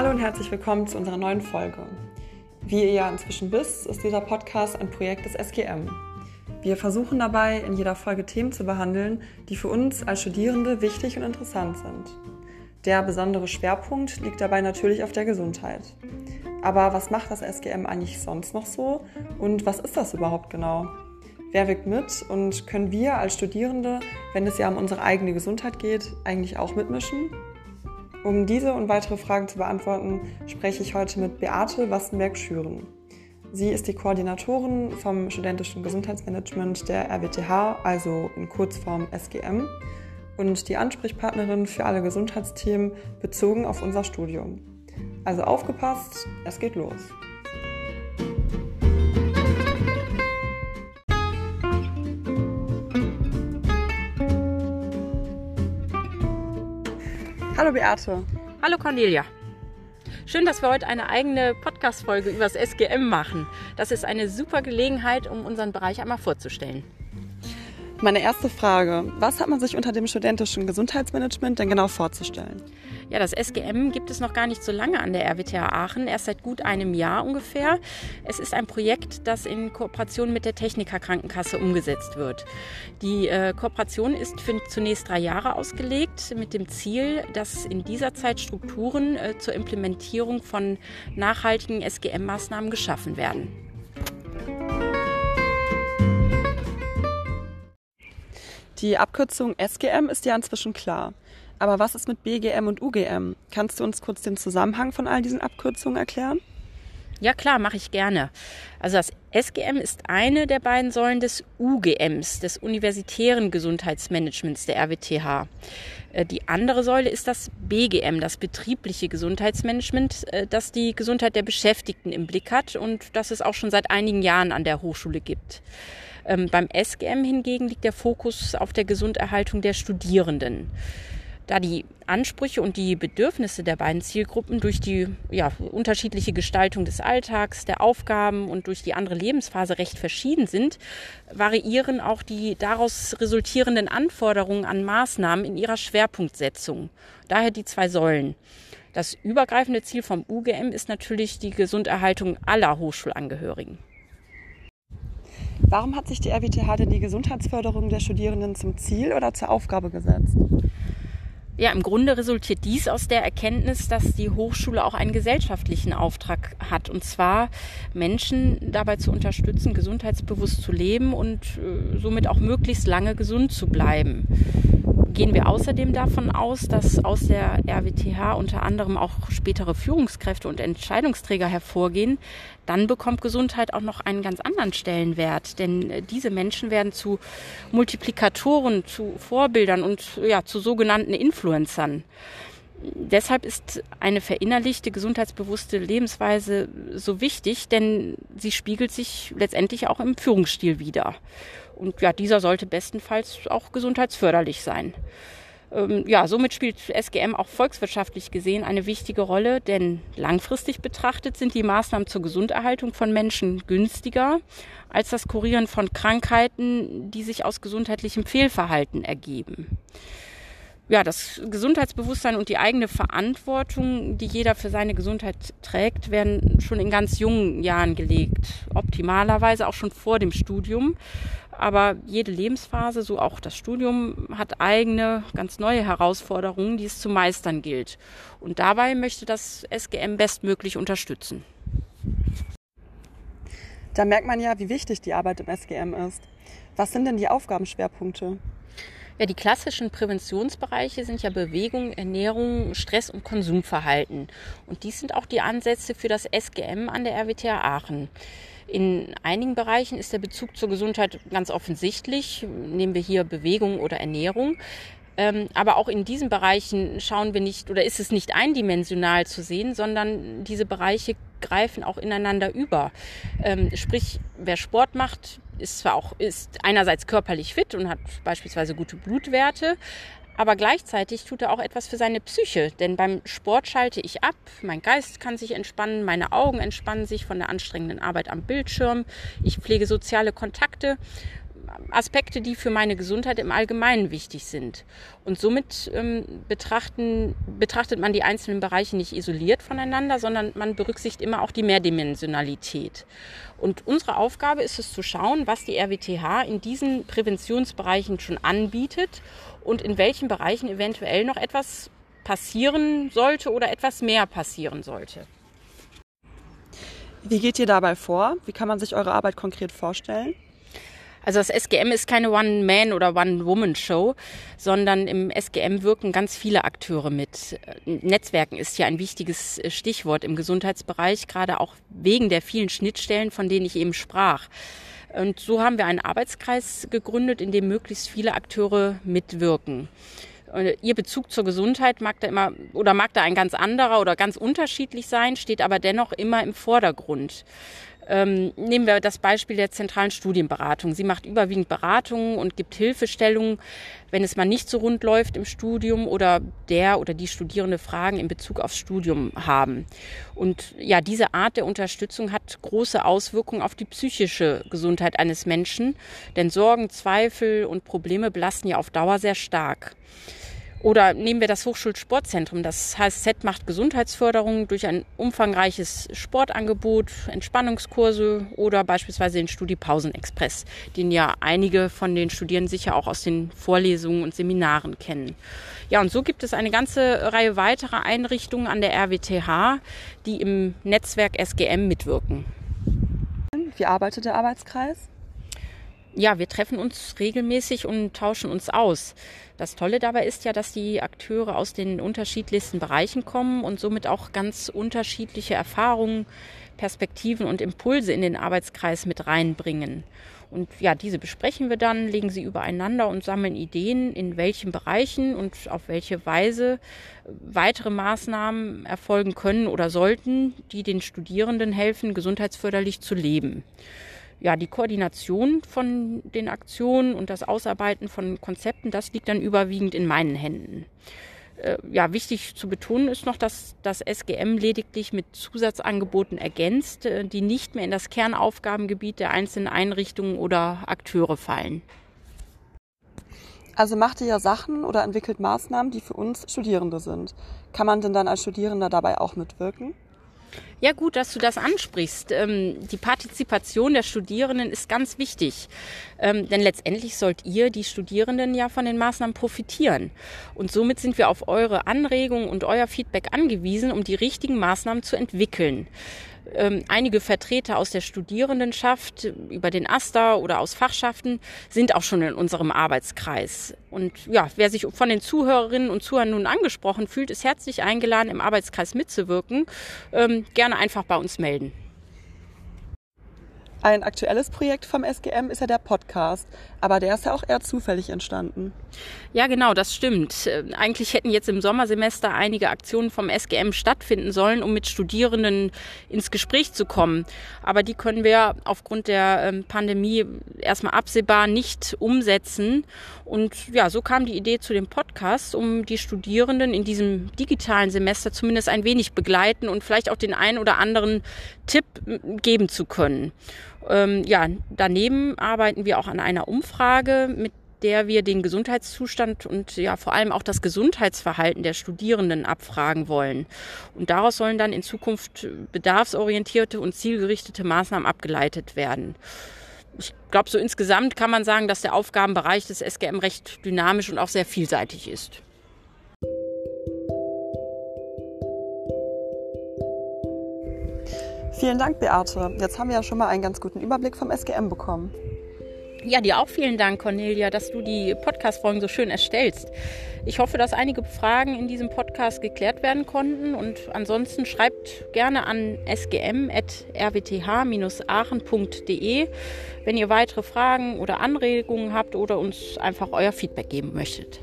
Hallo und herzlich willkommen zu unserer neuen Folge. Wie ihr ja inzwischen wisst, ist dieser Podcast ein Projekt des SGM. Wir versuchen dabei, in jeder Folge Themen zu behandeln, die für uns als Studierende wichtig und interessant sind. Der besondere Schwerpunkt liegt dabei natürlich auf der Gesundheit. Aber was macht das SGM eigentlich sonst noch so und was ist das überhaupt genau? Wer wirkt mit und können wir als Studierende, wenn es ja um unsere eigene Gesundheit geht, eigentlich auch mitmischen? Um diese und weitere Fragen zu beantworten, spreche ich heute mit Beate Wastenberg-Schüren. Sie ist die Koordinatorin vom studentischen Gesundheitsmanagement der RWTH, also in Kurzform SGM, und die Ansprechpartnerin für alle Gesundheitsthemen bezogen auf unser Studium. Also aufgepasst, es geht los. Hallo Beate. Hallo Cornelia. Schön, dass wir heute eine eigene Podcast-Folge über das SGM machen. Das ist eine super Gelegenheit, um unseren Bereich einmal vorzustellen. Meine erste Frage: Was hat man sich unter dem studentischen Gesundheitsmanagement denn genau vorzustellen? Ja, das SGM gibt es noch gar nicht so lange an der RWTH Aachen, erst seit gut einem Jahr ungefähr. Es ist ein Projekt, das in Kooperation mit der Techniker Krankenkasse umgesetzt wird. Die äh, Kooperation ist für zunächst drei Jahre ausgelegt mit dem Ziel, dass in dieser Zeit Strukturen äh, zur Implementierung von nachhaltigen SGM-Maßnahmen geschaffen werden. Die Abkürzung SGM ist ja inzwischen klar. Aber was ist mit BGM und UGM? Kannst du uns kurz den Zusammenhang von all diesen Abkürzungen erklären? Ja klar, mache ich gerne. Also das SGM ist eine der beiden Säulen des UGMs, des universitären Gesundheitsmanagements der RWTH. Äh, die andere Säule ist das BGM, das betriebliche Gesundheitsmanagement, äh, das die Gesundheit der Beschäftigten im Blick hat und das es auch schon seit einigen Jahren an der Hochschule gibt. Ähm, beim SGM hingegen liegt der Fokus auf der Gesunderhaltung der Studierenden da die Ansprüche und die Bedürfnisse der beiden Zielgruppen durch die ja, unterschiedliche Gestaltung des Alltags, der Aufgaben und durch die andere Lebensphase recht verschieden sind, variieren auch die daraus resultierenden Anforderungen an Maßnahmen in ihrer Schwerpunktsetzung. Daher die zwei Säulen. Das übergreifende Ziel vom UGM ist natürlich die Gesunderhaltung aller Hochschulangehörigen. Warum hat sich die RWTH denn die Gesundheitsförderung der Studierenden zum Ziel oder zur Aufgabe gesetzt? Ja, im Grunde resultiert dies aus der Erkenntnis, dass die Hochschule auch einen gesellschaftlichen Auftrag hat, und zwar Menschen dabei zu unterstützen, gesundheitsbewusst zu leben und äh, somit auch möglichst lange gesund zu bleiben gehen wir außerdem davon aus, dass aus der RWTH unter anderem auch spätere Führungskräfte und Entscheidungsträger hervorgehen, dann bekommt Gesundheit auch noch einen ganz anderen Stellenwert. Denn äh, diese Menschen werden zu Multiplikatoren, zu Vorbildern und ja, zu sogenannten Influencern. Deshalb ist eine verinnerlichte, gesundheitsbewusste Lebensweise so wichtig, denn sie spiegelt sich letztendlich auch im Führungsstil wider. Und ja, dieser sollte bestenfalls auch gesundheitsförderlich sein. Ähm, ja, somit spielt SGM auch volkswirtschaftlich gesehen eine wichtige Rolle, denn langfristig betrachtet sind die Maßnahmen zur Gesunderhaltung von Menschen günstiger als das Kurieren von Krankheiten, die sich aus gesundheitlichem Fehlverhalten ergeben ja, das Gesundheitsbewusstsein und die eigene Verantwortung, die jeder für seine Gesundheit trägt, werden schon in ganz jungen Jahren gelegt. Optimalerweise auch schon vor dem Studium. Aber jede Lebensphase, so auch das Studium, hat eigene, ganz neue Herausforderungen, die es zu meistern gilt. Und dabei möchte das SGM bestmöglich unterstützen. Da merkt man ja, wie wichtig die Arbeit im SGM ist. Was sind denn die Aufgabenschwerpunkte? Ja, die klassischen Präventionsbereiche sind ja Bewegung, Ernährung, Stress und Konsumverhalten. Und dies sind auch die Ansätze für das SGM an der RWTH Aachen. In einigen Bereichen ist der Bezug zur Gesundheit ganz offensichtlich. Nehmen wir hier Bewegung oder Ernährung. Ähm, aber auch in diesen Bereichen schauen wir nicht oder ist es nicht eindimensional zu sehen, sondern diese Bereiche greifen auch ineinander über. Ähm, sprich, wer Sport macht, ist zwar auch ist einerseits körperlich fit und hat beispielsweise gute Blutwerte, aber gleichzeitig tut er auch etwas für seine Psyche, denn beim Sport schalte ich ab, mein Geist kann sich entspannen, meine Augen entspannen sich von der anstrengenden Arbeit am Bildschirm, ich pflege soziale Kontakte Aspekte, die für meine Gesundheit im Allgemeinen wichtig sind. Und somit ähm, betrachten, betrachtet man die einzelnen Bereiche nicht isoliert voneinander, sondern man berücksichtigt immer auch die Mehrdimensionalität. Und unsere Aufgabe ist es zu schauen, was die RWTH in diesen Präventionsbereichen schon anbietet und in welchen Bereichen eventuell noch etwas passieren sollte oder etwas mehr passieren sollte. Wie geht ihr dabei vor? Wie kann man sich eure Arbeit konkret vorstellen? Also das SGM ist keine One-Man- oder One-Woman-Show, sondern im SGM wirken ganz viele Akteure mit. Netzwerken ist ja ein wichtiges Stichwort im Gesundheitsbereich, gerade auch wegen der vielen Schnittstellen, von denen ich eben sprach. Und so haben wir einen Arbeitskreis gegründet, in dem möglichst viele Akteure mitwirken. Ihr Bezug zur Gesundheit mag da immer oder mag da ein ganz anderer oder ganz unterschiedlich sein, steht aber dennoch immer im Vordergrund. Ähm, nehmen wir das Beispiel der zentralen Studienberatung. Sie macht überwiegend Beratungen und gibt Hilfestellungen, wenn es mal nicht so rund läuft im Studium oder der oder die Studierende Fragen in Bezug aufs Studium haben. Und ja, diese Art der Unterstützung hat große Auswirkungen auf die psychische Gesundheit eines Menschen, denn Sorgen, Zweifel und Probleme belasten ja auf Dauer sehr stark. Oder nehmen wir das Hochschulsportzentrum. Das HSZ macht Gesundheitsförderung durch ein umfangreiches Sportangebot, Entspannungskurse oder beispielsweise den Studiepausenexpress, den ja einige von den Studierenden sicher auch aus den Vorlesungen und Seminaren kennen. Ja, und so gibt es eine ganze Reihe weiterer Einrichtungen an der RWTH, die im Netzwerk SGM mitwirken. Wie arbeitet der Arbeitskreis? Ja, wir treffen uns regelmäßig und tauschen uns aus. Das Tolle dabei ist ja, dass die Akteure aus den unterschiedlichsten Bereichen kommen und somit auch ganz unterschiedliche Erfahrungen, Perspektiven und Impulse in den Arbeitskreis mit reinbringen. Und ja, diese besprechen wir dann, legen sie übereinander und sammeln Ideen, in welchen Bereichen und auf welche Weise weitere Maßnahmen erfolgen können oder sollten, die den Studierenden helfen, gesundheitsförderlich zu leben ja, die Koordination von den Aktionen und das Ausarbeiten von Konzepten, das liegt dann überwiegend in meinen Händen. Äh, ja, wichtig zu betonen ist noch, dass das SGM lediglich mit Zusatzangeboten ergänzt, äh, die nicht mehr in das Kernaufgabengebiet der einzelnen Einrichtungen oder Akteure fallen. Also macht ihr ja Sachen oder entwickelt Maßnahmen, die für uns Studierende sind. Kann man denn dann als Studierender dabei auch mitwirken? Ja, gut, dass du das ansprichst. Ähm, die Partizipation der Studierenden ist ganz wichtig. Ähm, denn letztendlich sollt ihr, die Studierenden, ja von den Maßnahmen profitieren. Und somit sind wir auf eure Anregungen und euer Feedback angewiesen, um die richtigen Maßnahmen zu entwickeln ähm, einige Vertreter aus der Studierendenschaft über den AStA oder aus Fachschaften sind auch schon in unserem Arbeitskreis. Und ja, wer sich von den Zuhörerinnen und Zuhörern nun angesprochen fühlt, ist herzlich eingeladen, im Arbeitskreis mitzuwirken. Ähm, gerne einfach bei uns melden. Ein aktuelles Projekt vom SGM ist ja der Podcast, aber der ist ja auch eher zufällig entstanden. Ja, genau, das stimmt. Äh, eigentlich hätten jetzt im Sommersemester einige Aktionen vom SGM stattfinden sollen, um mit Studierenden ins Gespräch zu kommen. Aber die können wir aufgrund der ähm, Pandemie erstmal absehbar nicht umsetzen. Und ja, so kam die Idee zu dem Podcast, um die Studierenden in diesem digitalen Semester zumindest ein wenig begleiten und vielleicht auch den einen oder anderen Tipp geben zu können. Ähm, ja, daneben arbeiten wir auch an einer Umfrage, mit der wir den Gesundheitszustand und ja vor allem auch das Gesundheitsverhalten der Studierenden abfragen wollen. Und daraus sollen dann in Zukunft bedarfsorientierte und zielgerichtete Maßnahmen abgeleitet werden. Ich glaube, so insgesamt kann man sagen, dass der Aufgabenbereich des SGM recht dynamisch und auch sehr vielseitig ist. Vielen Dank, Beate. Jetzt haben wir ja schon mal einen ganz guten Überblick vom SGM bekommen. Ja, dir auch vielen Dank, Cornelia, dass du die Podcast-Folgen so schön erstellst. Ich hoffe, dass einige Fragen in diesem Podcast geklärt werden konnten und ansonsten schreibt gerne an sgm.rwth-aachen.de, wenn ihr weitere Fragen oder Anregungen habt oder uns einfach euer Feedback geben möchtet.